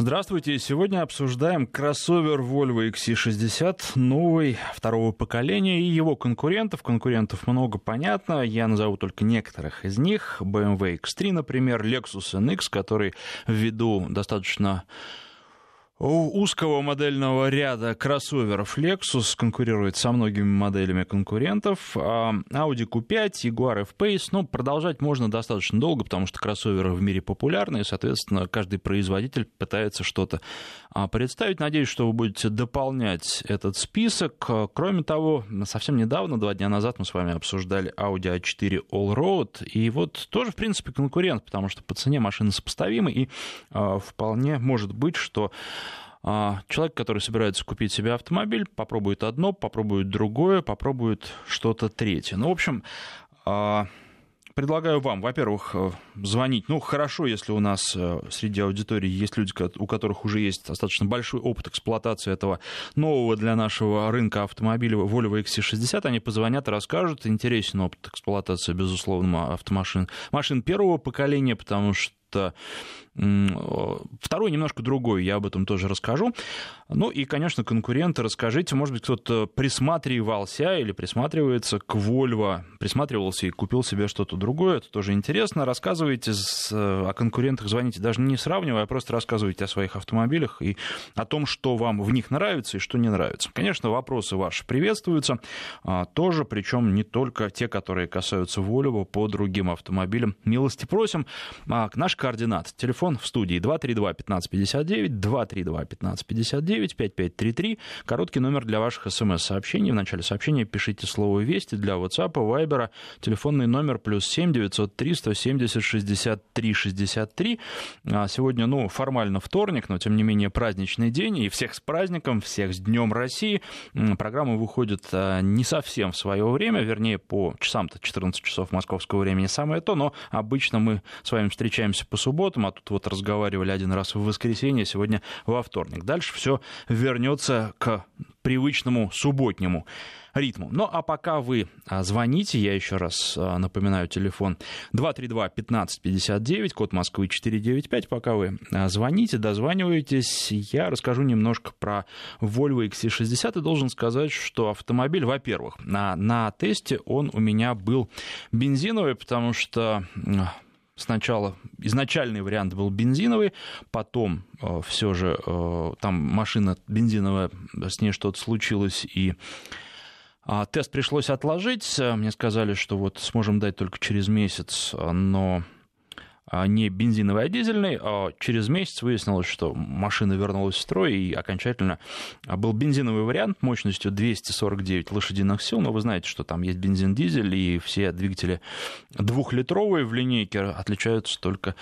Здравствуйте. Сегодня обсуждаем кроссовер Volvo XC60, новый, второго поколения, и его конкурентов. Конкурентов много, понятно. Я назову только некоторых из них. BMW X3, например, Lexus NX, который ввиду достаточно узкого модельного ряда кроссоверов Lexus конкурирует со многими моделями конкурентов. А Audi Q5, Jaguar F-Pace, ну, продолжать можно достаточно долго, потому что кроссоверы в мире популярны, и, соответственно, каждый производитель пытается что-то а, представить. Надеюсь, что вы будете дополнять этот список. Кроме того, совсем недавно, два дня назад, мы с вами обсуждали Audi A4 Allroad, и вот тоже, в принципе, конкурент, потому что по цене машины сопоставимы, и а, вполне может быть, что а, человек, который собирается купить себе автомобиль, попробует одно, попробует другое, попробует что-то третье. Ну, в общем, а, предлагаю вам, во-первых, э, звонить. Ну, хорошо, если у нас э, среди аудитории есть люди, у которых уже есть достаточно большой опыт эксплуатации этого нового для нашего рынка автомобиля Volvo XC60. Они позвонят и расскажут. Интересен опыт эксплуатации, безусловно, автомашин. Машин первого поколения, потому что Второй немножко другой, я об этом тоже расскажу. Ну и, конечно, конкуренты, расскажите, может быть, кто-то присматривался или присматривается к Volvo, присматривался и купил себе что-то другое, это тоже интересно. Рассказывайте о конкурентах, звоните, даже не сравнивая, а просто рассказывайте о своих автомобилях и о том, что вам в них нравится и что не нравится. Конечно, вопросы ваши приветствуются а, тоже, причем не только те, которые касаются Volvo, по другим автомобилям. Милости просим. А, наш координат. Телефон в студии 232-1559, 232-1559, 5533. Короткий номер для ваших смс-сообщений. В начале сообщения пишите слово «Вести» для WhatsApp, Viber. Телефонный номер плюс 7 903 170 63 63. Сегодня, ну, формально вторник, но, тем не менее, праздничный день. И всех с праздником, всех с Днем России. Программа выходит а, не совсем в свое время, вернее, по часам-то 14 часов московского времени самое то, но обычно мы с вами встречаемся по субботам, а тут вот разговаривали один раз в воскресенье, сегодня во вторник. Дальше все вернется к привычному субботнему ритму. Ну а пока вы а, звоните, я еще раз а, напоминаю телефон 232-1559, код Москвы 495. Пока вы а, звоните, дозваниваетесь, я расскажу немножко про Volvo XC60 и должен сказать, что автомобиль, во-первых, на, на тесте он у меня был бензиновый, потому что сначала изначальный вариант был бензиновый, потом э, все же э, там машина бензиновая, с ней что-то случилось, и э, тест пришлось отложить. Мне сказали, что вот сможем дать только через месяц, но не бензиновый, а дизельный. А через месяц выяснилось, что машина вернулась в строй, и окончательно был бензиновый вариант мощностью 249 лошадиных сил. Но вы знаете, что там есть бензин-дизель, и все двигатели двухлитровые в линейке отличаются только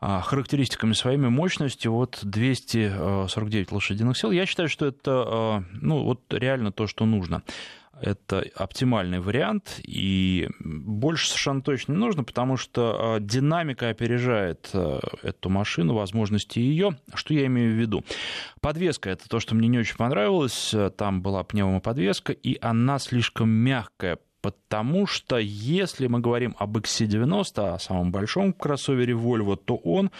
а, характеристиками своими мощностью вот 249 лошадиных сил. Я считаю, что это ну, вот реально то, что нужно это оптимальный вариант, и больше совершенно точно не нужно, потому что а, динамика опережает а, эту машину, возможности ее. Что я имею в виду? Подвеска — это то, что мне не очень понравилось. Там была пневмоподвеска, и она слишком мягкая потому что если мы говорим об XC90, о самом большом кроссовере Volvo, то он,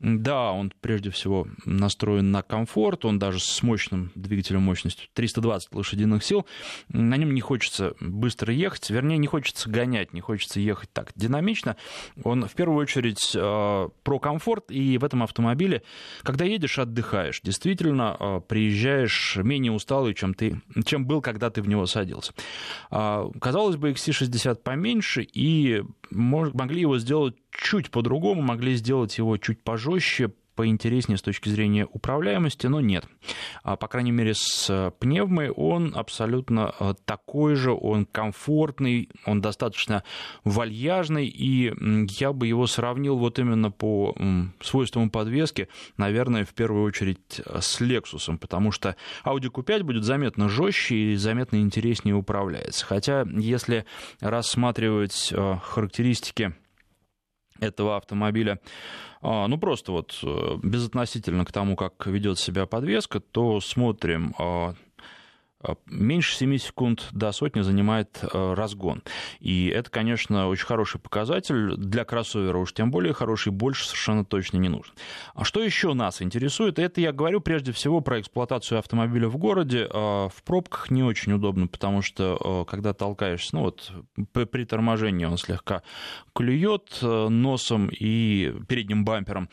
да, он прежде всего настроен на комфорт, он даже с мощным двигателем мощностью 320 лошадиных сил, на нем не хочется быстро ехать, вернее, не хочется гонять, не хочется ехать так динамично. Он в первую очередь э, про комфорт, и в этом автомобиле, когда едешь, отдыхаешь. Действительно, э, приезжаешь менее усталый, чем, ты, чем был, когда ты в него садился. Э, казалось бы, XC60 поменьше, и могли его сделать чуть по-другому, могли сделать его чуть пожестче, поинтереснее с точки зрения управляемости, но нет. А, по крайней мере, с э, пневмой он абсолютно э, такой же, он комфортный, он достаточно вальяжный, и я бы его сравнил вот именно по свойствам подвески, наверное, в первую очередь э, с Lexus, потому что Audi Q5 будет заметно жестче и заметно интереснее управляется. Хотя, если рассматривать характеристики этого автомобиля, а, ну просто вот э, безотносительно к тому, как ведет себя подвеска, то смотрим а, меньше 7 секунд до сотни занимает э, разгон. И это, конечно, очень хороший показатель. Для кроссовера уж тем более хороший, больше совершенно точно не нужно. А что еще нас интересует? Это я говорю прежде всего про эксплуатацию автомобиля в городе. Э, в пробках не очень удобно, потому что когда толкаешься, ну вот при торможении он слегка клюет носом и передним бампером.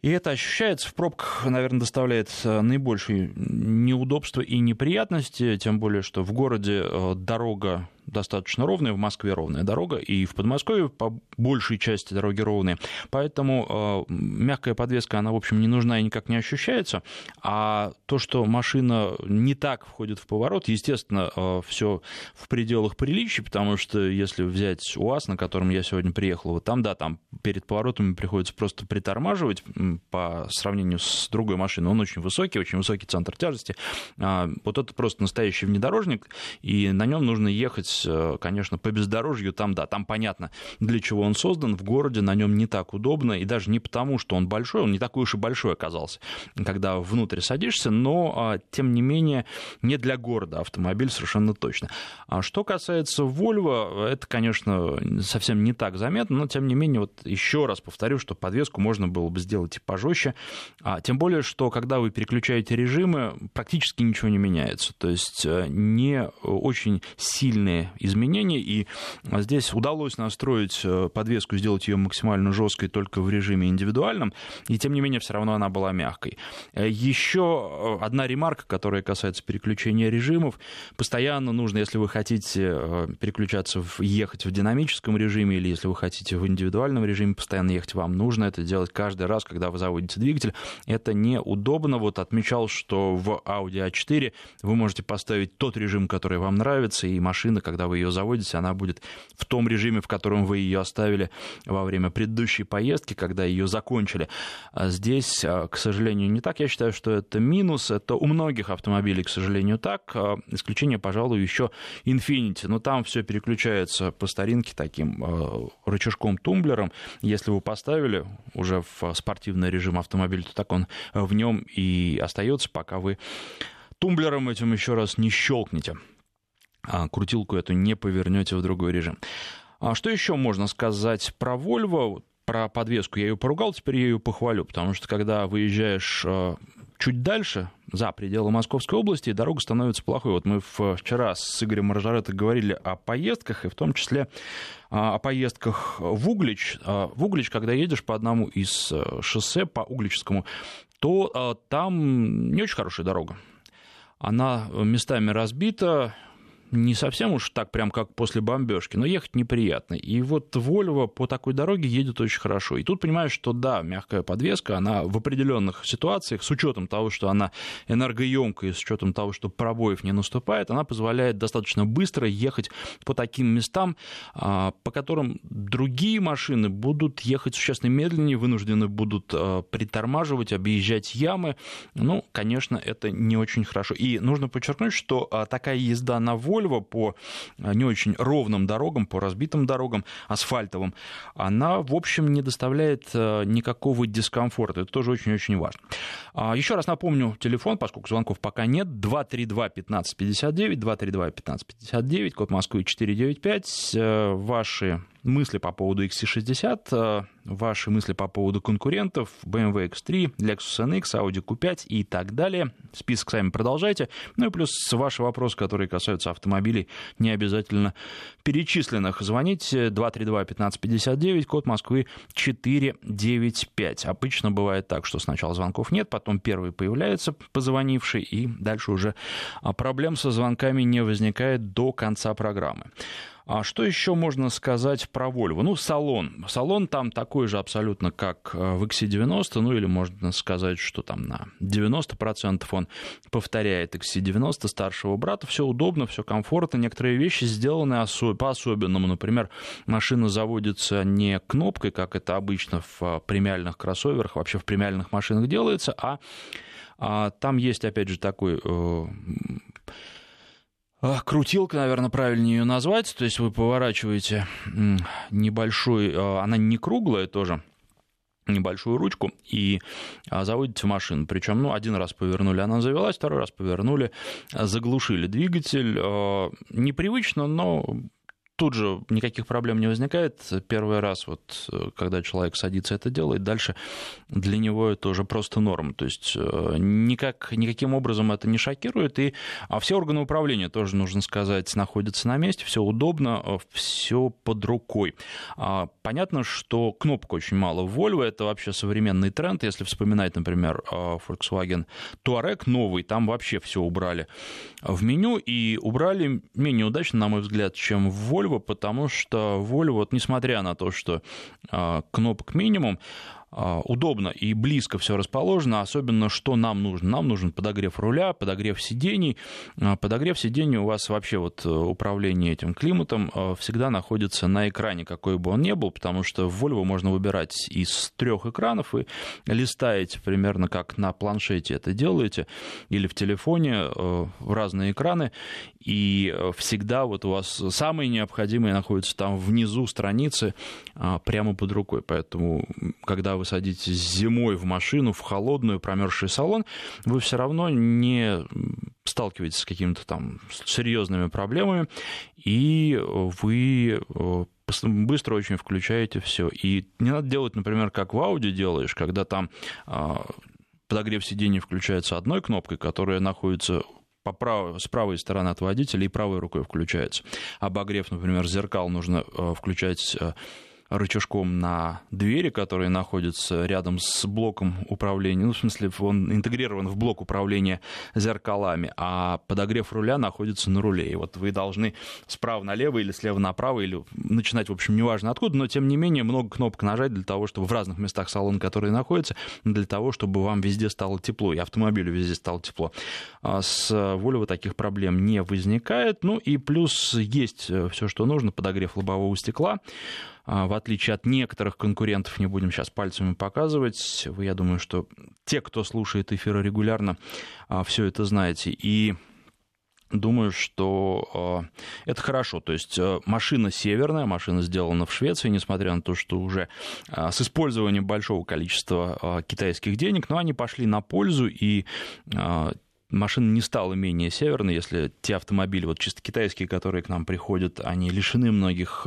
И это ощущается в пробках, наверное, доставляет э, наибольшие неудобства и неприятности, тем более, что в городе э, дорога достаточно ровная, в Москве ровная дорога, и в Подмосковье по большей части дороги ровные. Поэтому э, мягкая подвеска, она, в общем, не нужна и никак не ощущается. А то, что машина не так входит в поворот, естественно, э, все в пределах приличий, потому что если взять УАЗ, на котором я сегодня приехал, вот там, да, там перед поворотами приходится просто притормаживать по сравнению с другой машиной. Он очень высокий, очень высокий центр тяжести. А, вот это просто настоящий внедорожник, и на нем нужно ехать Э, конечно, по бездорожью, там, да, там понятно, для чего он создан, в городе на нем не так удобно, и даже не потому, что он большой, он не такой уж и большой оказался, когда внутрь садишься, но, а, тем не менее, не для города автомобиль совершенно точно. А что касается Volvo, это, конечно, совсем не так заметно, но, тем не менее, вот еще раз повторю, что подвеску можно было бы сделать и пожестче, а, тем более, что когда вы переключаете режимы, практически ничего не меняется, то есть э, не очень сильные изменений, и здесь удалось настроить э, подвеску, сделать ее максимально жесткой только в режиме индивидуальном, и тем не менее все равно она была мягкой. Э, Еще одна ремарка, которая касается переключения режимов. Постоянно нужно, если вы хотите э, переключаться, в, ехать в динамическом режиме, или если вы хотите в индивидуальном режиме постоянно ехать, вам нужно это делать каждый раз, когда вы заводите двигатель. Это неудобно. Вот отмечал, что в Audi A4 вы можете поставить тот режим, который вам нравится, и машина, когда когда вы ее заводите, она будет в том режиме, в котором вы ее оставили во время предыдущей поездки, когда ее закончили. А здесь, а, к сожалению, не так. Я считаю, что это минус. Это у многих автомобилей, к сожалению, так. А, исключение, пожалуй, еще Infiniti. Но там все переключается по старинке таким рычажком-тумблером. Если вы поставили уже в спортивный режим автомобиль, то так он в нем и остается, пока вы тумблером этим еще раз не щелкнете. А, крутилку эту не повернете в другой режим. А что еще можно сказать про Volvo? Про подвеску я ее поругал, теперь я ее похвалю, потому что когда выезжаешь а, чуть дальше, за пределы Московской области, дорога становится плохой. Вот мы вчера с Игорем Маржаретто говорили о поездках, и в том числе о поездках в Углич. В Углич, когда едешь по одному из шоссе, по Угличскому, то там не очень хорошая дорога. Она местами разбита, не совсем уж так прям как после бомбежки, но ехать неприятно. И вот Volvo по такой дороге едет очень хорошо. И тут понимаешь, что да, мягкая подвеска, она в определенных ситуациях, с учетом того, что она энергоемкая, с учетом того, что пробоев не наступает, она позволяет достаточно быстро ехать по таким местам, а, по которым другие машины будут ехать существенно медленнее, вынуждены будут а, притормаживать, объезжать ямы. Ну, конечно, это не очень хорошо. И нужно подчеркнуть, что а, такая езда на Volvo Вольво по э, не очень ровным дорогам, по разбитым дорогам, асфальтовым, она, в общем, не доставляет э, никакого дискомфорта. Это тоже очень-очень важно. А, Еще раз напомню телефон, поскольку звонков пока нет, 232-1559, 232-1559, код Москвы 495. Э, ваши мысли по поводу XC60, ваши мысли по поводу конкурентов, BMW X3, Lexus NX, Audi Q5 и так далее. Список сами продолжайте. Ну и плюс ваши вопросы, которые касаются автомобилей, не обязательно перечисленных. Звоните 232-1559, код Москвы 495. Обычно бывает так, что сначала звонков нет, потом первый появляется позвонивший, и дальше уже проблем со звонками не возникает до конца программы. А что еще можно сказать про Volvo? Ну, салон. Салон там такой же абсолютно, как э, в XC90, ну или можно сказать, что там на 90% он повторяет XC90 старшего брата. Все удобно, все комфортно. Некоторые вещи сделаны по-особенному. Например, машина заводится не кнопкой, как это обычно в э, премиальных кроссоверах, вообще в премиальных машинах делается, а, а там есть, опять же, такой э, крутилка, наверное, правильнее ее назвать. То есть вы поворачиваете небольшой, она не круглая тоже, небольшую ручку и а, заводите машину. Причем, ну, один раз повернули, она завелась, второй раз повернули, заглушили двигатель. Непривычно, но тут же никаких проблем не возникает. Первый раз, вот, когда человек садится это делает, дальше для него это уже просто норм. То есть э, никак, никаким образом это не шокирует. И а все органы управления тоже, нужно сказать, находятся на месте, все удобно, э, все под рукой. А, понятно, что кнопок очень мало Volvo, это вообще современный тренд. Если вспоминать, например, э, Volkswagen Touareg новый, там вообще все убрали в меню и убрали менее удачно, на мой взгляд, чем в Volvo Volvo, потому что Volvo, вот, несмотря на то, что э, кнопок минимум, а, удобно и близко все расположено, особенно что нам нужно. Нам нужен подогрев руля, подогрев сидений. А, подогрев сидений у вас вообще вот э, управление этим климатом э, всегда находится на экране, какой бы он ни был, потому что в Volvo можно выбирать из трех экранов и листаете примерно как на планшете это делаете или в телефоне э, в разные экраны, и всегда вот у вас самые необходимые находятся там внизу страницы прямо под рукой, поэтому когда вы садитесь зимой в машину, в холодную, промерзший салон, вы все равно не сталкиваетесь с какими-то там серьезными проблемами, и вы э, быстро очень включаете все. И не надо делать, например, как в аудио делаешь, когда там а, подогрев сидений включается одной кнопкой, которая находится по прав... с правой стороны от водителя и правой рукой включается. Обогрев, например, зеркал нужно э, включать э, рычажком на двери, которые находятся рядом с блоком управления. Ну, в смысле, он интегрирован в блок управления зеркалами, а подогрев руля находится на руле. И вот вы должны справа налево или слева направо, или начинать, в общем, неважно откуда, но тем не менее много кнопок нажать для того, чтобы в разных местах салона, которые находятся, для того, чтобы вам везде стало тепло, и автомобилю везде стало тепло. А с Volvo таких проблем не возникает. Ну и плюс есть э, все, что нужно, подогрев лобового стекла, в отличие от некоторых конкурентов, не будем сейчас пальцами показывать, вы, я думаю, что те, кто слушает эфиры регулярно, а, все это знаете. И Думаю, что э, это хорошо. То есть машина северная, машина сделана в Швеции, несмотря на то, что уже с использованием большого количества китайских денег, но они пошли на пользу, и машина не стала менее северной, если те автомобили, вот чисто китайские, которые к нам приходят, они лишены многих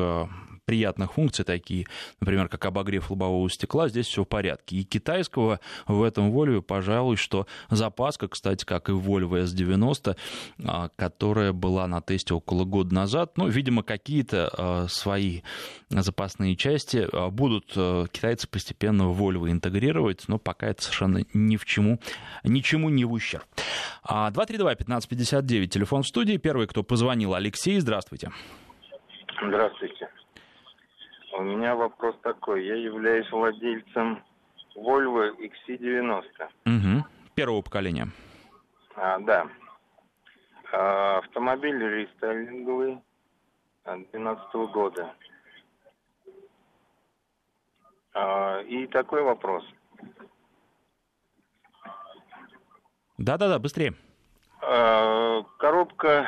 приятных функций, такие, например, как обогрев лобового стекла, здесь все в порядке. И китайского в этом Volvo, пожалуй, что запаска, кстати, как и Volvo S90, а, которая была на тесте около года назад, ну, видимо, какие-то а, свои запасные части а, будут китайцы постепенно в Volvo интегрировать, но пока это совершенно ни в чему, ничему не в ущерб. 232-1559, телефон в студии. Первый, кто позвонил, Алексей, здравствуйте. Здравствуйте. У меня вопрос такой. Я являюсь владельцем Volvo XC90. Угу. Первого поколения. А, да. А, автомобиль рестайлинговый 2012 года. А, и такой вопрос. Да-да-да, быстрее. А, коробка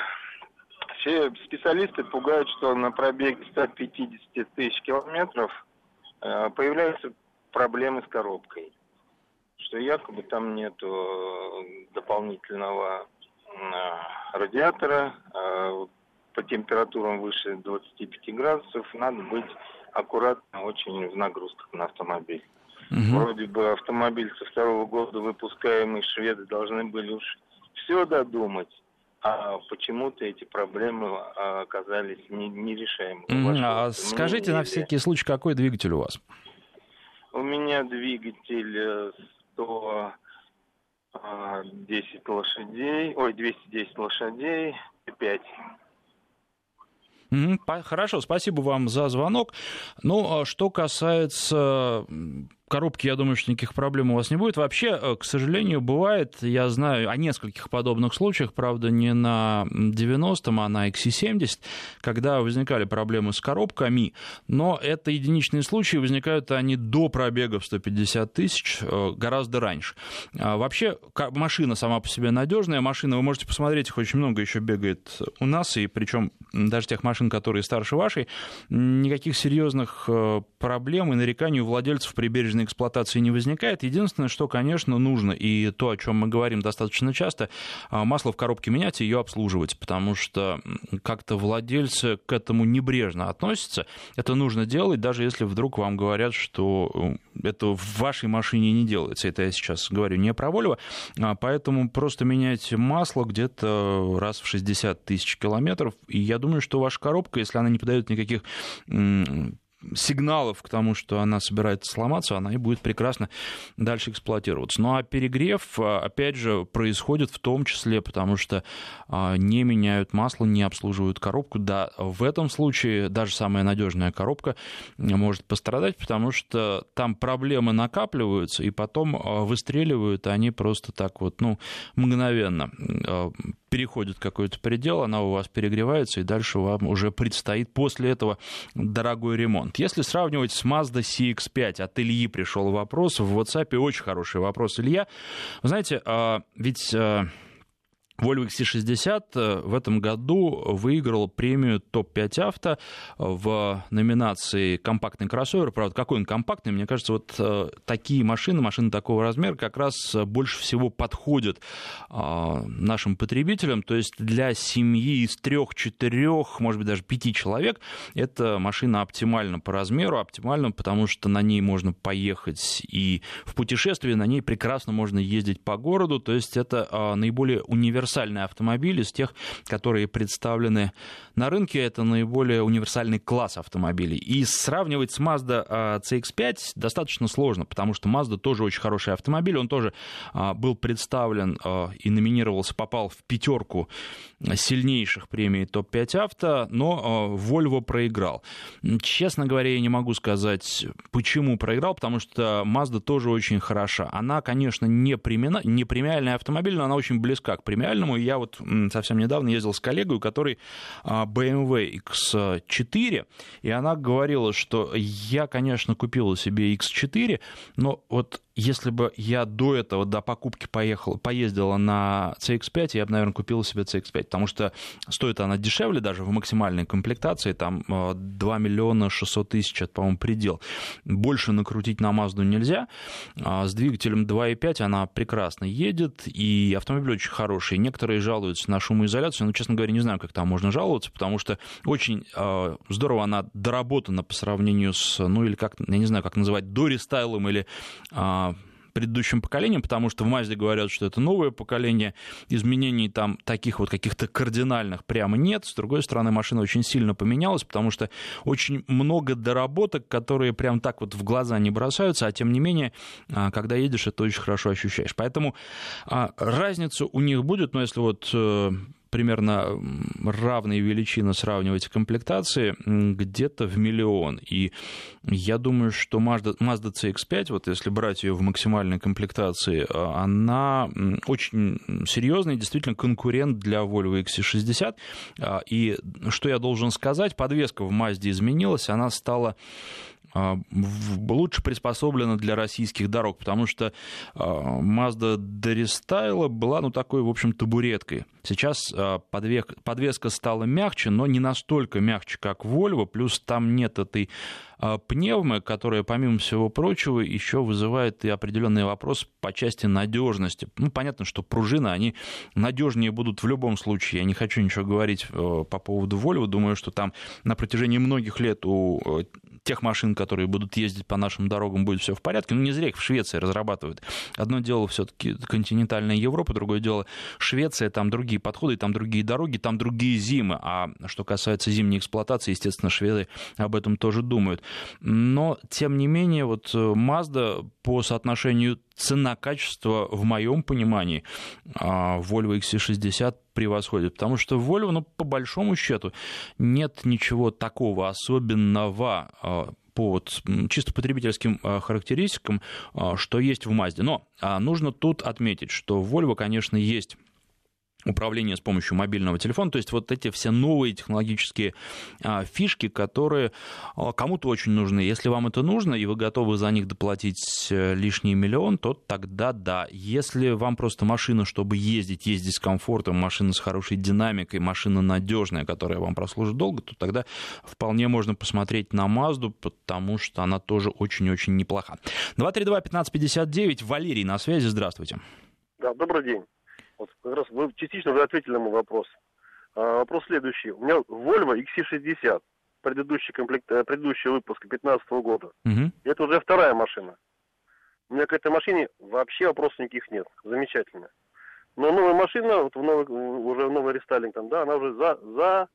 все специалисты пугают, что на пробеге 150 тысяч километров э, появляются проблемы с коробкой. Что якобы там нет дополнительного э, радиатора, э, по температурам выше 25 градусов надо быть аккуратно очень в нагрузках на автомобиль. Угу. Вроде бы автомобиль со второго года выпускаемый шведы должны были уж все додумать а почему-то эти проблемы а, оказались нерешаемыми. Не а скажите на всякий случай, какой двигатель у вас? У меня двигатель 110 э, а, лошадей, ой, 210 лошадей, 5. Хорошо, спасибо вам за звонок. Ну, что касается коробке, я думаю, что никаких проблем у вас не будет. Вообще, э, к сожалению, бывает, я знаю о нескольких подобных случаях, правда, не на 90-м, а на XC70, когда возникали проблемы с коробками, но это единичные случаи, возникают они до пробега в 150 тысяч, э, гораздо раньше. А вообще, машина сама по себе надежная, машина, вы можете посмотреть, их очень много еще бегает у нас, и причем даже тех машин, которые старше вашей, никаких серьезных э, проблем и нареканий у владельцев прибережных денежной эксплуатации не возникает. Единственное, что, конечно, нужно, и то, о чем мы говорим достаточно часто, а, масло в коробке менять и ее обслуживать, потому что как-то владельцы к этому небрежно относятся. Это нужно делать, даже если вдруг вам говорят, что это в вашей машине не делается. Это я сейчас говорю не про Volvo, а поэтому просто меняйте масло где-то раз в 60 тысяч километров, и я думаю, что ваша коробка, если она не подает никаких сигналов к тому, что она собирается сломаться, она и будет прекрасно дальше эксплуатироваться. Ну а перегрев, а, опять же, происходит в том числе, потому что а, не меняют масло, не обслуживают коробку. Да, в этом случае даже самая надежная коробка может пострадать, потому что там проблемы накапливаются, и потом а, выстреливают они просто так вот, ну, мгновенно переходит какой-то предел, она у вас перегревается, и дальше вам уже предстоит после этого дорогой ремонт. Если сравнивать с Mazda CX-5, от Ильи пришел вопрос, в WhatsApp очень хороший вопрос, Илья. Вы знаете, а, ведь а, Volvo XC60 э, в этом году выиграл премию топ-5 авто в номинации «Компактный кроссовер». Правда, какой он компактный? Мне кажется, вот э, такие машины, машины такого размера как раз больше всего подходят нашим потребителям. То есть для семьи из трех, четырех, может быть, даже пяти человек эта машина оптимальна по размеру, оптимальна, потому что на ней можно поехать и в путешествие, на ней прекрасно можно ездить по городу. То есть это наиболее универсальный универсальный автомобиль из тех, которые представлены на рынке. Это наиболее универсальный класс автомобилей. И сравнивать с Mazda а, CX-5 достаточно сложно, потому что Mazda тоже очень хороший автомобиль. Он тоже а, был представлен а, и номинировался, попал в пятерку сильнейших премий топ-5 авто, но Volvo проиграл. Честно говоря, я не могу сказать, почему проиграл, потому что Mazda тоже очень хороша. Она, конечно, не, премина, не премиальный автомобиль, но она очень близка к премиальному премиальному. Я вот совсем недавно ездил с коллегой, у которой BMW X4, и она говорила, что я, конечно, купила себе X4, но вот если бы я до этого, до покупки поехал, поездила на CX-5, я бы, наверное, купила себе CX-5, потому что стоит она дешевле даже в максимальной комплектации, там 2 миллиона 600 тысяч, это, по-моему, предел. Больше накрутить на Mazda нельзя. А с двигателем 2.5 она прекрасно едет, и автомобиль очень хороший. Некоторые жалуются на шумоизоляцию, но, честно говоря, не знаю, как там можно жаловаться, потому что очень а, здорово она доработана по сравнению с, ну, или как, я не знаю, как называть, дорестайлом или а, предыдущим поколением, потому что в Мазде говорят, что это новое поколение, изменений там таких вот каких-то кардинальных прямо нет. С другой стороны, машина очень сильно поменялась, потому что очень много доработок, которые прям так вот в глаза не бросаются, а тем не менее, а, когда едешь, это очень хорошо ощущаешь. Поэтому а, разница у них будет, но если вот э, примерно равные величины сравнивать комплектации где-то в миллион. И я думаю, что Mazda, Mazda CX-5, вот если брать ее в максимальной комплектации, а, она очень серьезный, действительно конкурент для Volvo XC60. А, и что я должен сказать, подвеска в Mazda изменилась, она стала лучше приспособлена для российских дорог, потому что а, Mazda Deristyla была, ну, такой, в общем, табуреткой. Сейчас а, подвеска стала мягче, но не настолько мягче, как Volvo, плюс там нет этой пневмы, которая, помимо всего прочего, еще вызывает и определенный вопрос по части надежности. Ну, понятно, что пружины, они надежнее будут в любом случае. Я не хочу ничего говорить э, по поводу Volvo. Думаю, что там на протяжении многих лет у э, тех машин, которые будут ездить по нашим дорогам, будет все в порядке. Ну, не зря их в Швеции разрабатывают. Одно дело все-таки континентальная Европа, другое дело Швеция, там другие подходы, там другие дороги, там другие зимы. А что касается зимней эксплуатации, естественно, шведы об этом тоже думают. Но, тем не менее, вот э, Mazda по соотношению цена-качество, в моем понимании, а, Volvo XC60 превосходит. Потому что в Volvo, ну, по большому счету, нет ничего такого особенного а, по вот чисто потребительским а, характеристикам, что есть в Mazda. Но нужно тут отметить, что в Volvo, конечно, есть управление с помощью мобильного телефона. То есть вот эти все новые технологические а, фишки, которые а, кому-то очень нужны. Если вам это нужно, и вы готовы за них доплатить э, лишний миллион, то тогда да. Если вам просто машина, чтобы ездить, ездить с комфортом, машина с хорошей динамикой, машина надежная, которая вам прослужит долго, то тогда вполне можно посмотреть на Мазду, потому что она тоже очень-очень неплоха. 232-1559, Валерий на связи, здравствуйте. Да, добрый день. Вот как раз вы частично уже ответили на мой вопрос. А, вопрос следующий. У меня Volvo XC60, предыдущий, комплект, э, предыдущий выпуск 2015 года. Угу. Это уже вторая машина. У меня к этой машине вообще вопросов никаких нет. Замечательно. Но новая машина, вот в новый, уже новый рестайлинг там, да, она уже за, за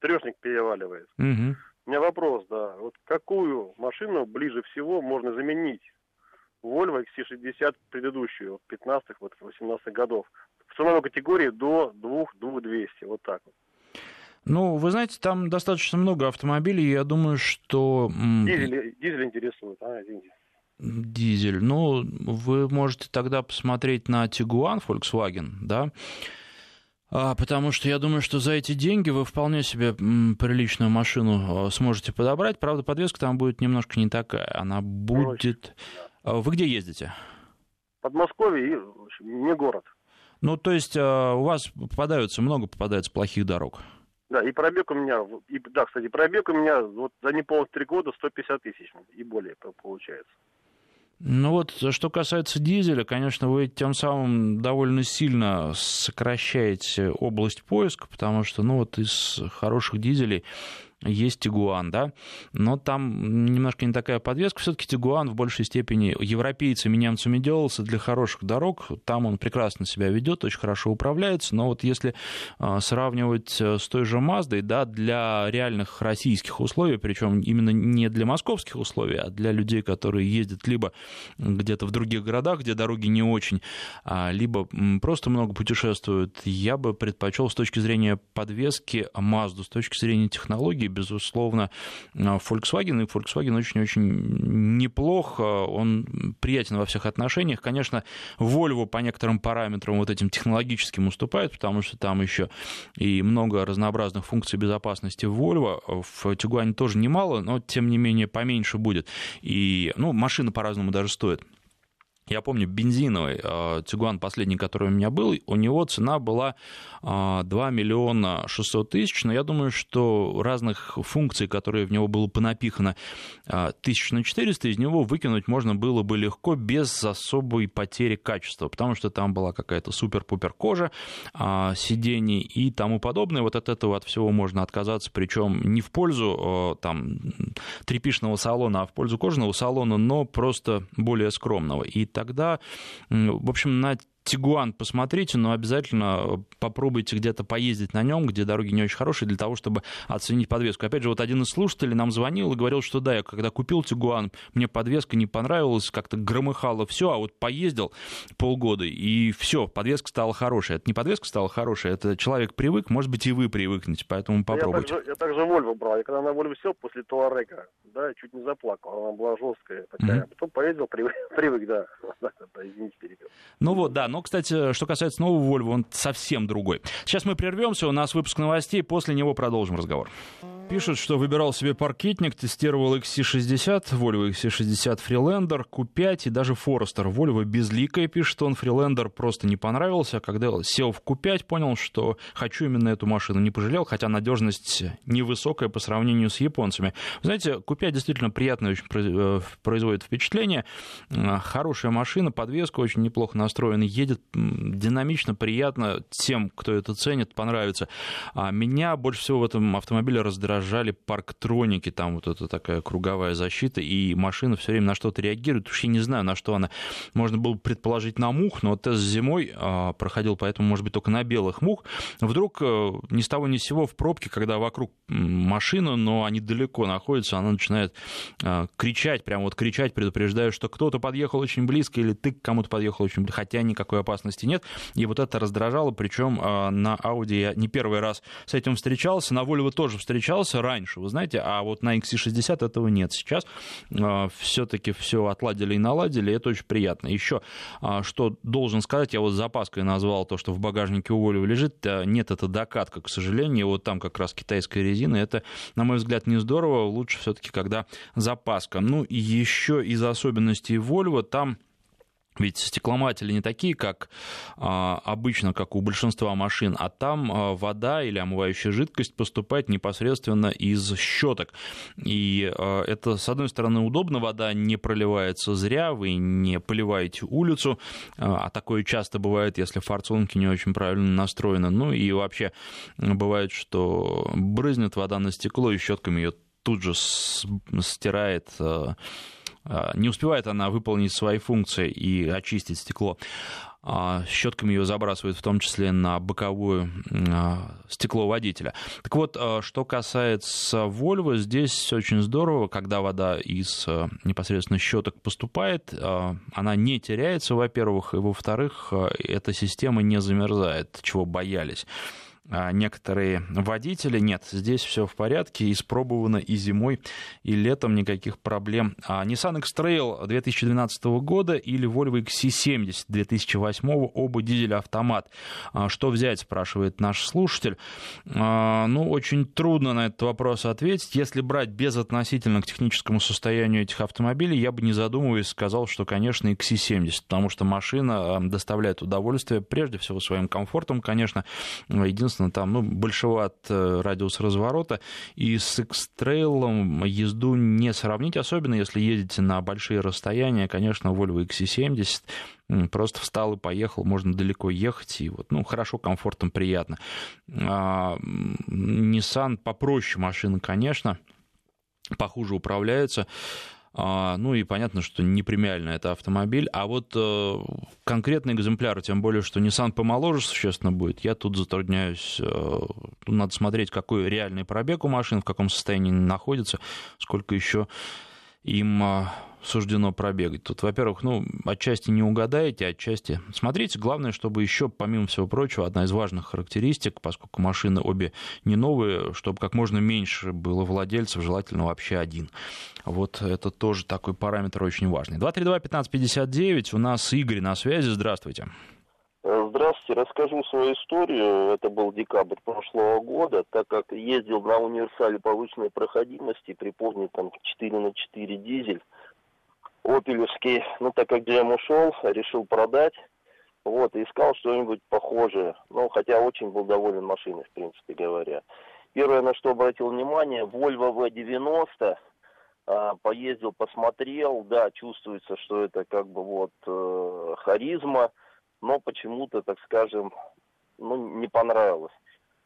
трешник переваливает. Угу. У меня вопрос, да, вот какую машину ближе всего можно заменить Volvo XC60 предыдущую, 15-х, вот 18-х годов ценовой категории до 2-2200, вот так вот. Ну, вы знаете, там достаточно много автомобилей, я думаю, что... Дизель, дизель интересует, а, извините. Дизель. Ну, вы можете тогда посмотреть на Tiguan Volkswagen, да, а, потому что я думаю, что за эти деньги вы вполне себе приличную машину а, сможете подобрать. Правда, подвеска там будет немножко не такая. Она будет... Да. Вы где ездите? Подмосковье и не город. Ну, то есть э, у вас попадаются, много попадается плохих дорог. Да, и пробег у меня, и, да, кстати, пробег у меня вот за неполных три года 150 тысяч и более получается. Ну вот, что касается дизеля, конечно, вы тем самым довольно сильно сокращаете область поиска, потому что, ну вот, из хороших дизелей есть Тигуан, да, но там немножко не такая подвеска. Все-таки Тигуан в большей степени европейцами, немцами делался для хороших дорог. Там он прекрасно себя ведет, очень хорошо управляется. Но вот если а, сравнивать э, с той же Маздой, да, для реальных российских условий, причем именно не для московских условий, а для людей, которые ездят либо где-то в других городах, где дороги не очень, а, либо просто много путешествуют, я бы предпочел с точки зрения подвески Мазду, с точки зрения технологий безусловно, Volkswagen, и Volkswagen очень-очень неплох, он приятен во всех отношениях. Конечно, Volvo по некоторым параметрам вот этим технологическим уступает, потому что там еще и много разнообразных функций безопасности в Volvo, в Tiguan тоже немало, но тем не менее поменьше будет. И, ну, машина по-разному даже стоит. Я помню, бензиновый э, Тигуан, последний, который у меня был, у него цена была 2 э, миллиона 600 тысяч, но я думаю, что разных функций, которые в него было понапихано, э, тысяч на 400, из него выкинуть можно было бы легко, без особой потери качества, потому что там была какая-то супер-пупер кожа, сидений и тому подобное. Вот от этого от всего можно отказаться, причем не в пользу там трепишного салона, а в пользу кожаного салона, но просто более скромного. И тогда, в общем, на Тигуан посмотрите, но обязательно попробуйте где-то поездить на нем, где дороги не очень хорошие, для того, чтобы оценить подвеску. Опять же, вот один из слушателей нам звонил и говорил, что да, я когда купил Тигуан, мне подвеска не понравилась, как-то громыхало все, а вот поездил полгода, и все, подвеска стала хорошая. Это не подвеска стала хорошая, это человек привык, может быть, и вы привыкнете, поэтому попробуйте. Я также, я также Вольво брал, я когда на Вольво сел после Туарега, да, чуть не заплакал, она была жесткая такая, mm-hmm. потом поездил, привык, привык да, извините, перебил. Ну вот, да, но, кстати, что касается нового Volvo, он совсем другой. Сейчас мы прервемся, у нас выпуск новостей, после него продолжим разговор. Пишут, что выбирал себе паркетник, тестировал XC60, Volvo XC60 Freelander, Q5 и даже Forester. Volvo безликая, пишет он, Freelander просто не понравился. Когда сел в Q5, понял, что хочу именно эту машину. Не пожалел, хотя надежность невысокая по сравнению с японцами. Знаете, Q5 действительно приятно очень э, производит впечатление. Э, хорошая машина, подвеска очень неплохо настроена, едет динамично, приятно. Тем, кто это ценит, понравится. А меня больше всего в этом автомобиле раздражает раздражали парктроники, там вот это такая круговая защита, и машина все время на что-то реагирует. Уж я не знаю, на что она. Можно было предположить на мух, но тест зимой а, проходил, поэтому, может быть, только на белых мух. Вдруг э, ни с того ни с сего в пробке, когда вокруг машина, но они далеко находятся, она начинает а, кричать, прям вот кричать, предупреждая, что кто-то подъехал очень близко или ты к кому-то подъехал очень близко, хотя никакой опасности нет. И вот это раздражало, причем а, на Audi я не первый раз с этим встречался, на Volvo тоже встречался, появлялся раньше, вы знаете, а вот на XC60 этого нет. Сейчас э, все-таки все отладили и наладили, и это очень приятно. Еще э, что должен сказать, я вот запаской назвал то, что в багажнике у Volvo лежит, нет, это докатка, к сожалению, вот там как раз китайская резина, это, на мой взгляд, не здорово, лучше все-таки, когда запаска. Ну и еще из особенностей Volvo, там ведь стекломатели не такие, как а, обычно, как у большинства машин, а там а, вода или омывающая жидкость поступает непосредственно из щеток. И а, это, с одной стороны, удобно, вода не проливается зря, вы не поливаете улицу, а, а такое часто бывает, если форсунки не очень правильно настроены. Ну и вообще бывает, что брызнет вода на стекло, и щетками ее тут же стирает а, не успевает она выполнить свои функции и очистить стекло. А, щетками ее забрасывают в том числе на боковое а, стекло водителя. Так вот, что касается Volvo, здесь очень здорово, когда вода из непосредственно щеток поступает, она не теряется, во-первых, и во-вторых, эта система не замерзает, чего боялись. А, некоторые водители. Нет, здесь все в порядке, испробовано и зимой, и летом никаких проблем. А Nissan X-Trail 2012 года или Volvo XC70 2008 оба дизель-автомат. А, что взять, спрашивает наш слушатель. А, ну, очень трудно на этот вопрос ответить. Если брать безотносительно к техническому состоянию этих автомобилей, я бы не задумываясь сказал, что, конечно, XC70, потому что машина доставляет удовольствие прежде всего своим комфортом, конечно. Единственное, Соответственно, там ну, большеват э, радиус разворота, и с X-Trail езду не сравнить, особенно если едете на большие расстояния. Конечно, Volvo XC70 просто встал и поехал, можно далеко ехать, и вот, ну, хорошо, комфортно, приятно. А, Nissan попроще машина, конечно, похуже управляется. А, ну и понятно, что не премиально это автомобиль. А вот э, конкретный экземпляр, тем более, что Nissan помоложе существенно будет, я тут затрудняюсь. Э, надо смотреть, какой реальный пробег у машин, в каком состоянии находится, сколько еще им а, суждено пробегать. Тут, во-первых, ну, отчасти не угадаете, отчасти смотрите. Главное, чтобы еще, помимо всего прочего, одна из важных характеристик, поскольку машины обе не новые, чтобы как можно меньше было владельцев, желательно вообще один. Вот это тоже такой параметр очень важный. 232-1559, у нас Игорь на связи, здравствуйте. Здравствуйте, расскажу свою историю. Это был декабрь прошлого года, так как ездил на универсале повышенной проходимости, припомню там 4 на 4 дизель, опелевский, ну так как GM ушел, решил продать, вот, искал что-нибудь похожее, ну, хотя очень был доволен машиной, в принципе говоря. Первое, на что обратил внимание, Volvo V90, а, поездил, посмотрел, да, чувствуется, что это как бы вот э, харизма, но почему-то, так скажем, ну, не понравилось.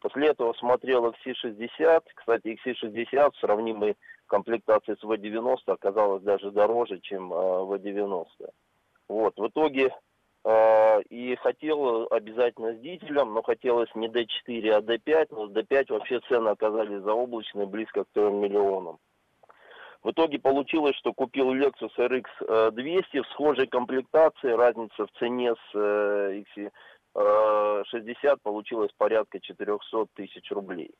После этого смотрел XC60. Кстати, XC60 сравнимый комплектации с V90 оказалась даже дороже, чем э, V90. Вот, в итоге э, и хотел обязательно с дизелем, но хотелось не D4, а D5, но с D5 вообще цены оказались заоблачные, близко к 3 миллионам. В итоге получилось, что купил Lexus RX 200 в схожей комплектации, разница в цене с XC60 60 получилось порядка 400 тысяч рублей.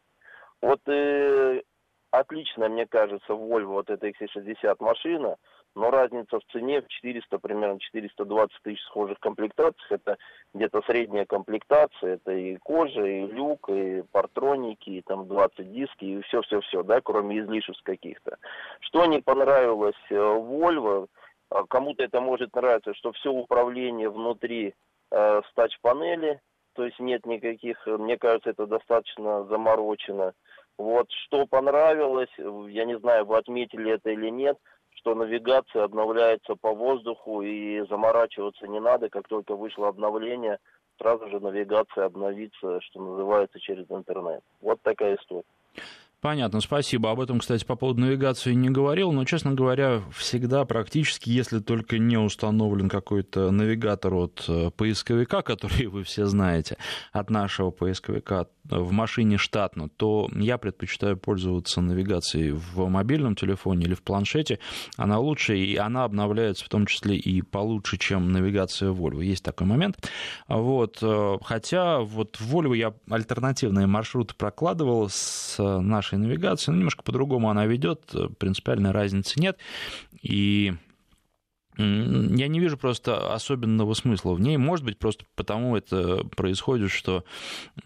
Вот э, отлично, мне кажется, Volvo, вот эта XC60 машина, но разница в цене в 400, примерно 420 тысяч схожих комплектаций, это где-то средняя комплектация, это и кожа, и люк, и партроники, и там 20 диски, и все-все-все, да, кроме излишеств каких-то. Что не понравилось э, Volvo, а кому-то это может нравиться, что все управление внутри э, с тач-панели, то есть нет никаких, мне кажется, это достаточно заморочено. Вот, что понравилось, я не знаю, вы отметили это или нет, что навигация обновляется по воздуху и заморачиваться не надо, как только вышло обновление, сразу же навигация обновится, что называется, через интернет. Вот такая история. Понятно, спасибо. Об этом, кстати, по поводу навигации не говорил, но, честно говоря, всегда практически, если только не установлен какой-то навигатор от э, поисковика, который вы все знаете, от нашего поисковика в машине штатно, то я предпочитаю пользоваться навигацией в мобильном телефоне или в планшете. Она лучше, и она обновляется в том числе и получше, чем навигация Volvo. Есть такой момент. Вот. Э, хотя вот в Volvo я альтернативные маршруты прокладывал с нашей хорошей навигацией. Ну, немножко по-другому она ведет, принципиальной разницы нет. И я не вижу просто особенного смысла в ней. Может быть, просто потому это происходит, что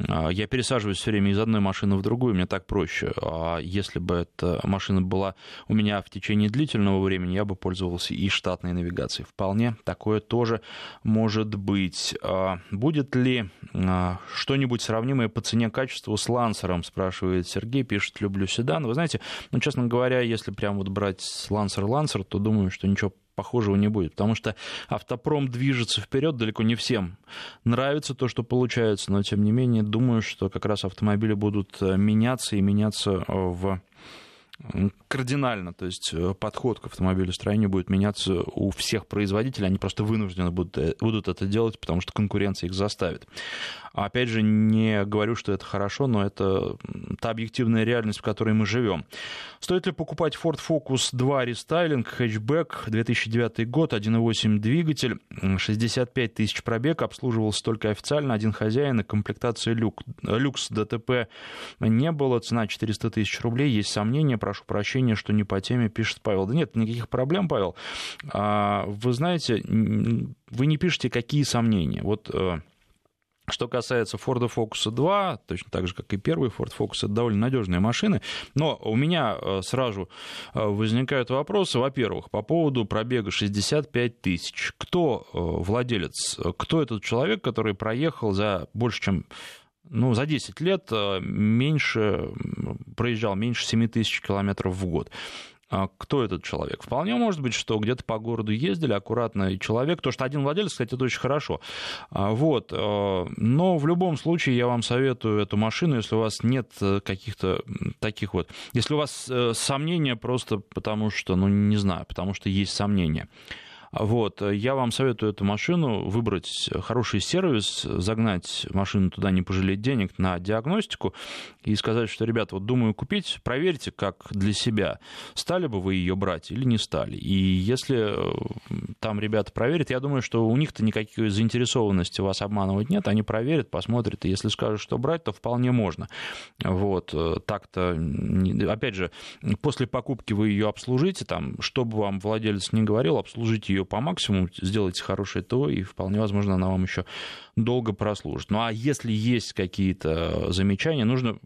а, я пересаживаюсь все время из одной машины в другую, мне так проще. А если бы эта машина была у меня в течение длительного времени, я бы пользовался и штатной навигацией. Вполне такое тоже может быть. А будет ли а, что-нибудь сравнимое по цене-качеству с Лансером, спрашивает Сергей, пишет, люблю седан. Вы знаете, ну, честно говоря, если прям вот брать Лансер-Лансер, то думаю, что ничего похожего не будет, потому что автопром движется вперед, далеко не всем. Нравится то, что получается, но тем не менее думаю, что как раз автомобили будут э, меняться и меняться в кардинально, то есть э, подход к автомобилестроению будет меняться у всех производителей, они просто вынуждены будут, э, будут это делать, потому что конкуренция их заставит. Опять же, не говорю, что это хорошо, но это та объективная реальность, в которой мы живем. Стоит ли покупать Ford Focus 2 рестайлинг, хэтчбэк, 2009 год, 1.8 двигатель, 65 тысяч пробег, обслуживался только официально, один хозяин и комплектации люк, люкс ДТП не было, цена 400 тысяч рублей, есть сомнения, прошу прощения, что не по теме, пишет Павел. Да нет, никаких проблем, Павел. А, вы знаете, вы не пишете, какие сомнения. Вот э, что касается Ford Focus 2, точно так же, как и первый Ford Focus, это довольно надежные машины. Но у меня э, сразу э, возникают вопросы. Во-первых, по поводу пробега 65 тысяч. Кто владелец? Кто этот человек, который проехал за больше, чем ну, за 10 лет меньше, проезжал меньше 7 тысяч километров в год. А кто этот человек. Вполне может быть, что где-то по городу ездили аккуратно человек, то, что один владелец, кстати, это очень хорошо. А, вот. Э, но в любом случае я вам советую эту машину, если у вас нет э, каких-то таких вот... Если у вас э, сомнения просто потому что, ну, не знаю, потому что есть сомнения. Вот, я вам советую эту машину выбрать хороший сервис, загнать машину туда, не пожалеть денег на диагностику и сказать, что, ребята, вот думаю купить, проверьте, как для себя, стали бы вы ее брать или не стали. И если э, там ребята проверят, я думаю, что у них-то никакой заинтересованности вас обманывать нет, они проверят, посмотрят, и если скажут, что брать, то вполне можно. Вот, э, так-то, опять же, после покупки вы ее обслужите, там, чтобы вам владелец не говорил, обслужите ее по максимуму, сделайте хорошее ТО, и вполне возможно, она вам еще долго прослужит. Ну а если есть какие-то замечания, нужно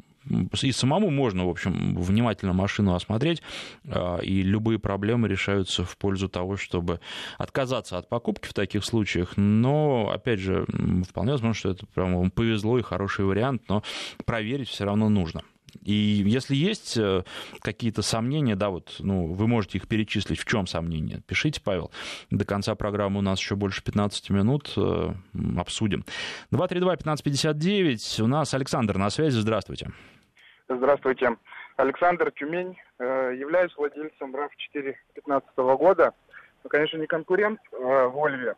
и самому можно, в общем, внимательно машину осмотреть, а, и любые проблемы решаются в пользу того, чтобы отказаться от покупки в таких случаях. Но, опять же, вполне возможно, что это прям повезло и хороший вариант, но проверить все равно нужно. И если есть э, какие-то сомнения, да, вот, ну, вы можете их перечислить. В чем сомнения? Пишите, Павел. До конца программы у нас еще больше 15 минут. Э, обсудим. 232-1559. У нас Александр на связи. Здравствуйте. Здравствуйте. Александр Тюмень. Э, являюсь владельцем RAV4 2015 года. Ну, конечно, не конкурент Вольве.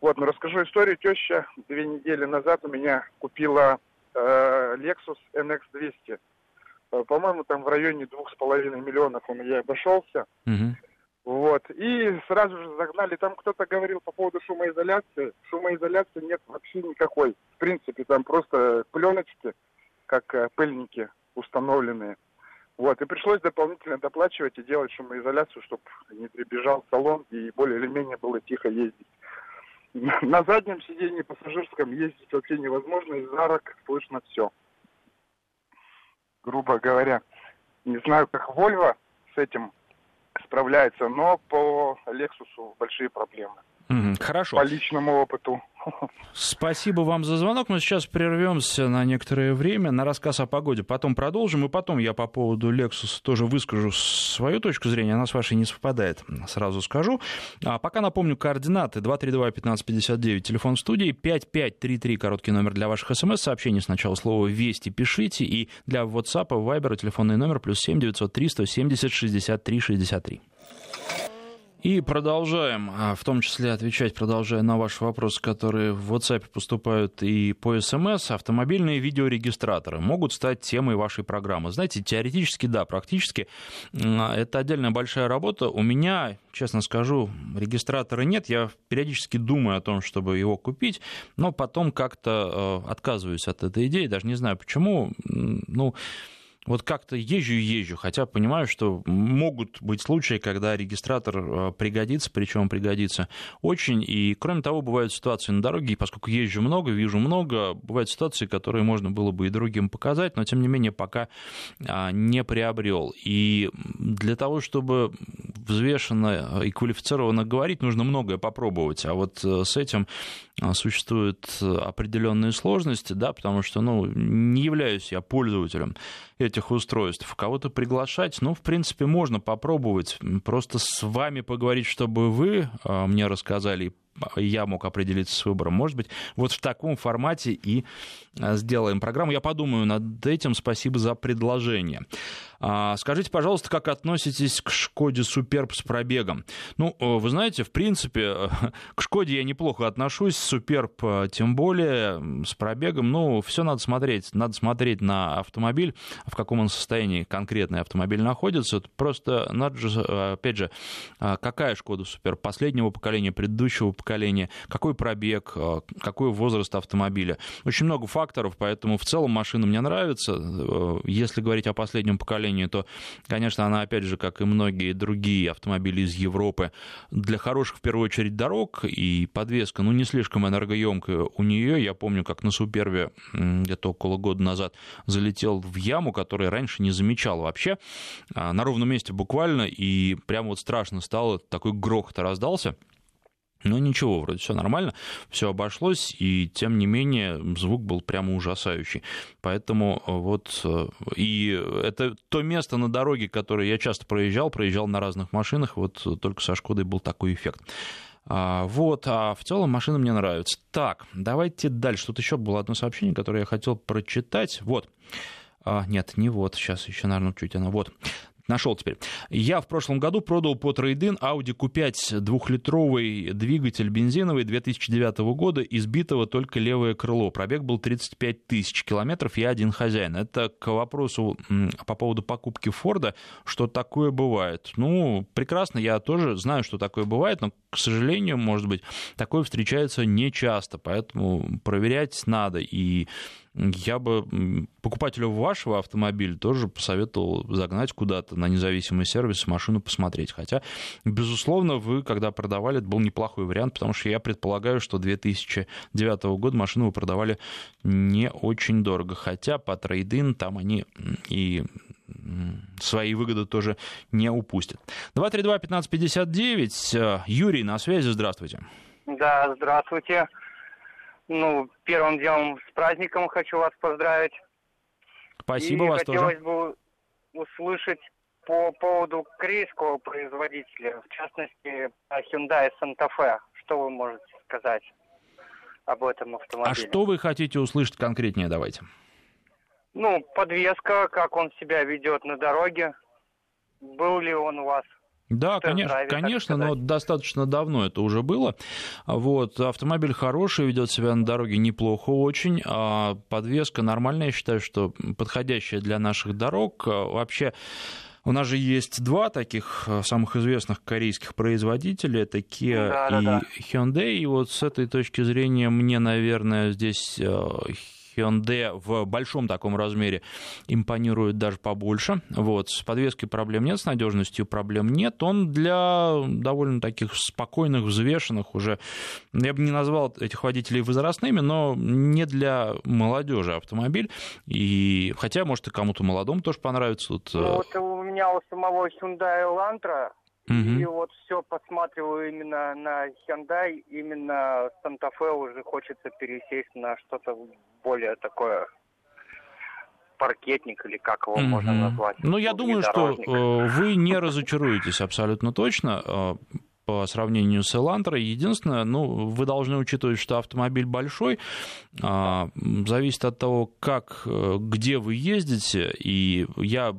Вот, но расскажу историю. Теща две недели назад у меня купила Lexus NX200 Э, по-моему, там в районе двух с половиной миллионов он я обошелся. Угу. Вот. И сразу же загнали. Там кто-то говорил по поводу шумоизоляции. Шумоизоляции нет вообще никакой. В принципе, там просто пленочки, как э, пыльники установленные. Вот. И пришлось дополнительно доплачивать и делать шумоизоляцию, чтобы не прибежал салон и более или менее было тихо ездить. На заднем сиденье пассажирском ездить вообще невозможно, из арок слышно все грубо говоря. Не знаю, как Volvo с этим справляется, но по Lexus большие проблемы. Хорошо. По личному опыту. Спасибо вам за звонок. Мы сейчас прервемся на некоторое время на рассказ о погоде. Потом продолжим. И потом я по поводу Lexus тоже выскажу свою точку зрения. Она с вашей не совпадает, сразу скажу. А пока напомню координаты. 232-1559, телефон в студии. 5533, короткий номер для ваших смс-сообщений. Сначала слово «Вести» пишите. И для WhatsApp, Viber, телефонный номер плюс 7 903 170 63 63. И продолжаем, а, в том числе отвечать, продолжая на ваши вопросы, которые в WhatsApp поступают и по СМС. Автомобильные видеорегистраторы могут стать темой вашей программы. Знаете, теоретически да, практически это отдельная большая работа. У меня, честно скажу, регистратора нет. Я периодически думаю о том, чтобы его купить, но потом как-то э, отказываюсь от этой идеи, даже не знаю почему. Ну, вот как-то езжу и езжу, хотя понимаю, что могут быть случаи, когда регистратор э, пригодится, причем пригодится очень. И кроме того, бывают ситуации на дороге, и поскольку езжу много, вижу много, бывают ситуации, которые можно было бы и другим показать, но тем не менее пока а, не приобрел. И для того, чтобы взвешенно и квалифицированно говорить, нужно многое попробовать. А вот э, с этим а, существуют определенные сложности, да, потому что ну, не являюсь я пользователем этих устройств. Кого-то приглашать, ну, в принципе, можно попробовать. Просто с вами поговорить, чтобы вы а, мне рассказали я мог определиться с выбором. Может быть, вот в таком формате и а, сделаем программу. Я подумаю над этим. Спасибо за предложение. А, скажите, пожалуйста, как относитесь к Шкоде Суперб с пробегом? Ну, э, вы знаете, в принципе, к Шкоде я неплохо отношусь, Суперб э, тем более, с пробегом. Ну, все надо смотреть. Надо смотреть на автомобиль, в каком он состоянии конкретный автомобиль находится. Просто надо же, э, опять же, какая Шкода Суперб? Последнего поколения, предыдущего поколения, какой пробег, какой возраст автомобиля. Очень много факторов, поэтому в целом машина мне нравится. Если говорить о последнем поколении, то, конечно, она, опять же, как и многие другие автомобили из Европы, для хороших, в первую очередь, дорог, и подвеска, ну, не слишком энергоемкая у нее. Я помню, как на Супербе где-то около года назад залетел в яму, которую раньше не замечал вообще, а, на ровном месте буквально, и прямо вот страшно стало, такой грохот раздался. Но ничего, вроде все нормально, все обошлось, и тем не менее звук был прямо ужасающий. Поэтому э, вот э, и это то место на дороге, которое я часто проезжал, проезжал на разных машинах, вот только со Шкодой был такой эффект. А, вот, а в целом машина мне нравится. Так, давайте дальше. Тут еще было одно сообщение, которое я хотел прочитать. Вот. А, нет, не вот, сейчас еще, наверное, чуть оно. Вот. Нашел теперь. Я в прошлом году продал по трейдин Audi Q5 двухлитровый двигатель бензиновый 2009 года, избитого только левое крыло. Пробег был 35 тысяч километров, я один хозяин. Это к вопросу по поводу покупки Форда, что такое бывает. Ну, прекрасно, я тоже знаю, что такое бывает, но, к сожалению, может быть, такое встречается нечасто, поэтому проверять надо. И я бы покупателю вашего автомобиля тоже посоветовал загнать куда-то на независимый сервис машину посмотреть. Хотя, безусловно, вы, когда продавали, это был неплохой вариант, потому что я предполагаю, что 2009 года машину вы продавали не очень дорого. Хотя по трейдин там они и свои выгоды тоже не упустят. 232-1559. Юрий на связи, здравствуйте. Да, здравствуйте. Ну, первым делом с праздником хочу вас поздравить. Спасибо И вас хотелось тоже. бы услышать по поводу корейского производителя, в частности, Hyundai Santa Fe. Что вы можете сказать об этом автомобиле? А что вы хотите услышать конкретнее, давайте? Ну, подвеска, как он себя ведет на дороге. Был ли он у вас да, конечно, конечно, но достаточно давно это уже было. Вот, автомобиль хороший, ведет себя на дороге неплохо очень, а подвеска нормальная, я считаю, что подходящая для наших дорог. Вообще, у нас же есть два таких э, самых известных корейских производителя, это Kia да, и да, да. Hyundai, и вот с этой точки зрения мне, наверное, здесь э, Hyundai в большом таком размере импонирует даже побольше. Вот. С подвеской проблем нет, с надежностью проблем нет. Он для довольно таких спокойных, взвешенных уже, я бы не назвал этих водителей возрастными, но не для молодежи автомобиль. И хотя, может, и кому-то молодому тоже понравится. Вот, ну, вот у меня у самого Hyundai Elantra Угу. И вот все посматриваю именно на Hyundai, именно Santa Fe уже хочется пересесть на что-то более такое паркетник или как его mm можно назвать. Ну, я думаю, что э, вы не разочаруетесь абсолютно точно. Э, по сравнению с Элантрой. Единственное, ну, вы должны учитывать, что автомобиль большой, а, зависит от того, как, э, где вы ездите, и я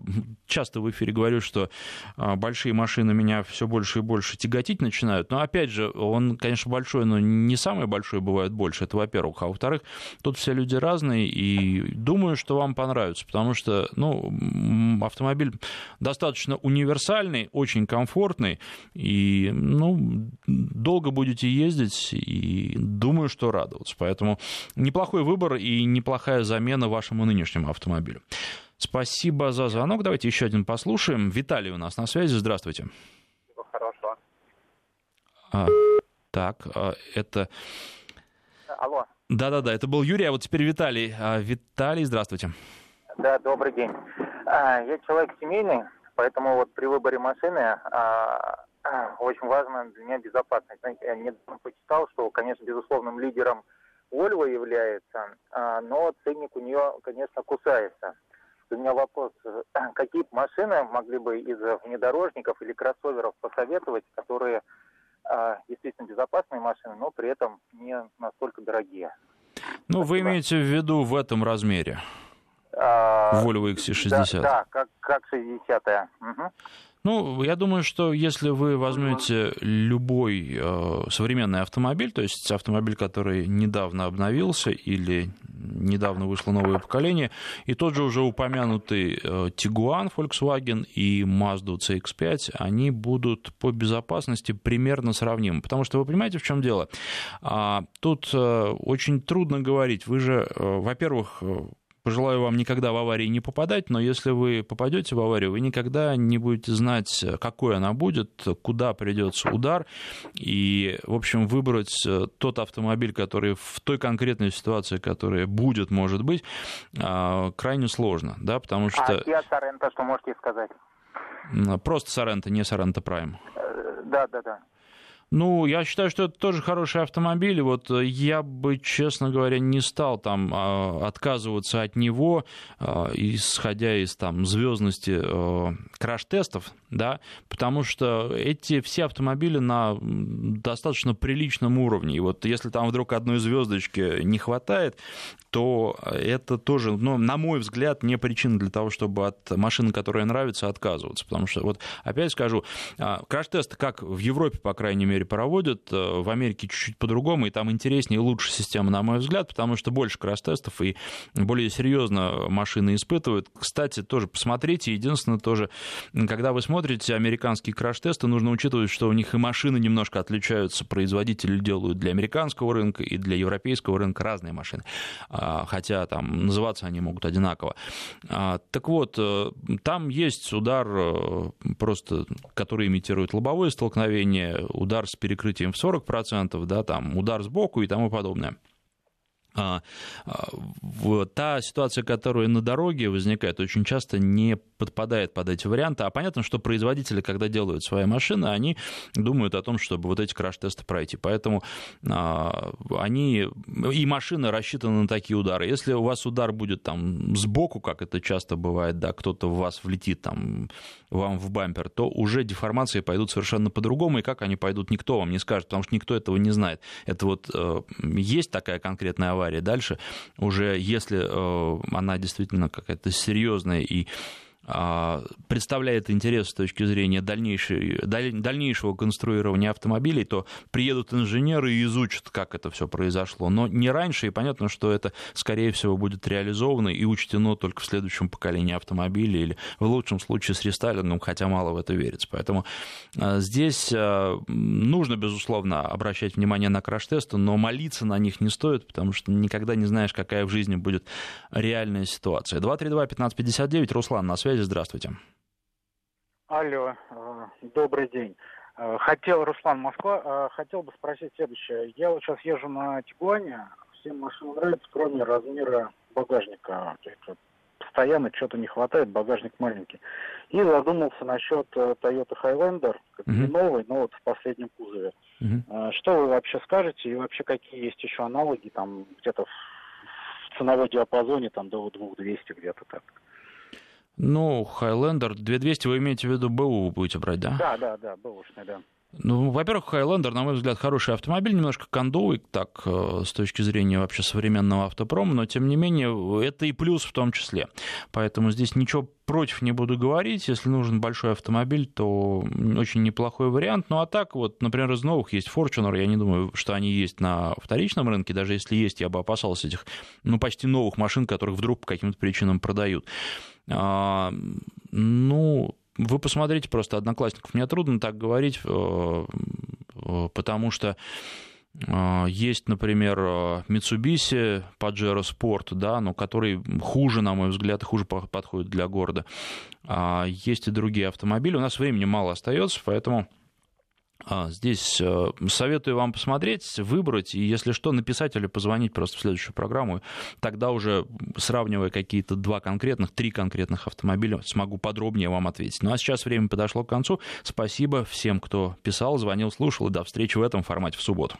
часто в эфире говорю, что а, большие машины меня все больше и больше тяготить начинают, но, опять же, он, конечно, большой, но не самый большой бывает больше, это во-первых, а во-вторых, тут все люди разные, и думаю, что вам понравится, потому что, ну, автомобиль достаточно универсальный, очень комфортный, и ну, долго будете ездить и думаю, что радоваться. Поэтому неплохой выбор и неплохая замена вашему нынешнему автомобилю. Спасибо за звонок. Давайте еще один послушаем. Виталий у нас на связи. Здравствуйте. Хорошо. А, так, а, это... Алло. Да-да-да, это был Юрий, а вот теперь Виталий. А, Виталий, здравствуйте. Да, добрый день. А, я человек семейный, поэтому вот при выборе машины а, очень важно для меня безопасность. Знаете, я недавно почитал, что, конечно, безусловным лидером Volvo является, но ценник у нее, конечно, кусается. У меня вопрос, какие машины могли бы из внедорожников или кроссоверов посоветовать, которые действительно безопасные машины, но при этом не настолько дорогие? Ну, вы имеете в виду в этом размере? Volvo XC60. Да, да как, как 60-я. Угу. Ну, я думаю, что если вы возьмете любой э, современный автомобиль, то есть автомобиль, который недавно обновился или недавно вышло новое поколение, и тот же уже упомянутый э, Tiguan Volkswagen и Mazda CX-5, они будут по безопасности примерно сравнимы. Потому что вы понимаете, в чем дело? А, тут э, очень трудно говорить. Вы же, э, во-первых, Пожелаю вам никогда в аварии не попадать, но если вы попадете в аварию, вы никогда не будете знать, какой она будет, куда придется удар, и, в общем, выбрать э, тот автомобиль, который в той конкретной ситуации, которая будет, может быть, а, крайне сложно, да, потому что... А Kia Sorento, что можете сказать? Просто Sorento, не Sorento Prime. Э, да, да, да. Ну, я считаю, что это тоже хороший автомобиль. Вот э, я бы, честно говоря, не стал там а, отказываться от него, а, исходя из там звездности э, краш-тестов, да, потому что эти все автомобили на достаточно приличном уровне. И вот если там вдруг одной звездочки не хватает, то это тоже, ну, на мой взгляд, не причина для того, чтобы от машины, которая нравится, отказываться. Потому что, вот опять скажу, а, краш-тесты, как в Европе, по крайней мере, проводят, э, в Америке чуть-чуть по-другому, и там интереснее и лучше система, на мой взгляд, потому что больше краш-тестов и более серьезно машины испытывают. Кстати, тоже посмотрите, единственное тоже, когда вы смотрите американские краш-тесты, нужно учитывать, что у них и машины немножко отличаются, производители делают для американского рынка и для европейского рынка разные машины. А, хотя там называться они могут одинаково. А, так вот, э, там есть удар э, просто, который имитирует лобовое столкновение, удар с перекрытием в 40%, да, там удар сбоку и тому подобное. А, та ситуация, которая на дороге возникает, очень часто не подпадает под эти варианты. А понятно, что производители, когда делают свои машины, они думают о том, чтобы вот эти краш-тесты пройти. Поэтому а, они и машины рассчитаны на такие удары. Если у вас удар будет там сбоку, как это часто бывает, да, кто-то в вас влетит там вам в бампер, то уже деформации пойдут совершенно по-другому, и как они пойдут, никто вам не скажет, потому что никто этого не знает. Это вот э, есть такая конкретная авария. Дальше. Уже, если э, она действительно какая-то серьезная и представляет интерес с точки зрения дальнейшей, дальнейшего конструирования автомобилей, то приедут инженеры и изучат, как это все произошло. Но не раньше, и понятно, что это, скорее всего, будет реализовано и учтено только в следующем поколении автомобилей или в лучшем случае с рестайлингом, хотя мало в это верится. Поэтому а, здесь а, нужно, безусловно, обращать внимание на краш-тесты, но молиться на них не стоит, потому что никогда не знаешь, какая в жизни будет реальная ситуация. 232-1559, Руслан, на связи связи. Здравствуйте. Алло, э, добрый день. Э, хотел, Руслан, Москва, э, хотел бы спросить следующее. Я вот сейчас езжу на Тигуане, всем машины нравятся, кроме размера багажника. Постоянно что-то не хватает, багажник маленький. И задумался насчет Toyota Highlander, как uh-huh. новый, но вот в последнем кузове. Uh-huh. Что вы вообще скажете и вообще какие есть еще аналоги там где-то в ценовой диапазоне там до 2200 где-то так? Ну, Highlander 2200 вы имеете в виду БУ будете брать, да? Да, да, да, БУшный, да. Ну, во-первых, Highlander, на мой взгляд, хороший автомобиль, немножко кондовый, так, э, с точки зрения вообще современного автопрома, но, тем не менее, это и плюс в том числе. Поэтому здесь ничего против не буду говорить. Если нужен большой автомобиль, то очень неплохой вариант. Ну, а так, вот, например, из новых есть Fortuner. Я не думаю, что они есть на вторичном рынке. Даже если есть, я бы опасался этих, ну, почти новых машин, которых вдруг по каким-то причинам продают. А, ну, вы посмотрите просто одноклассников. Мне трудно так говорить, э, э, потому что А, есть, например, Mitsubishi Pajero Sport, да, но который хуже, на мой взгляд, хуже подходит для города. А, есть и другие автомобили. У нас времени мало остается, поэтому здесь э, советую вам посмотреть, выбрать, и если что, написать или позвонить просто в следующую программу. Тогда уже, сравнивая какие-то два конкретных, три конкретных автомобиля, смогу подробнее вам ответить. Ну а сейчас время подошло к концу. Спасибо всем, кто писал, звонил, слушал, и до встречи в этом формате в субботу.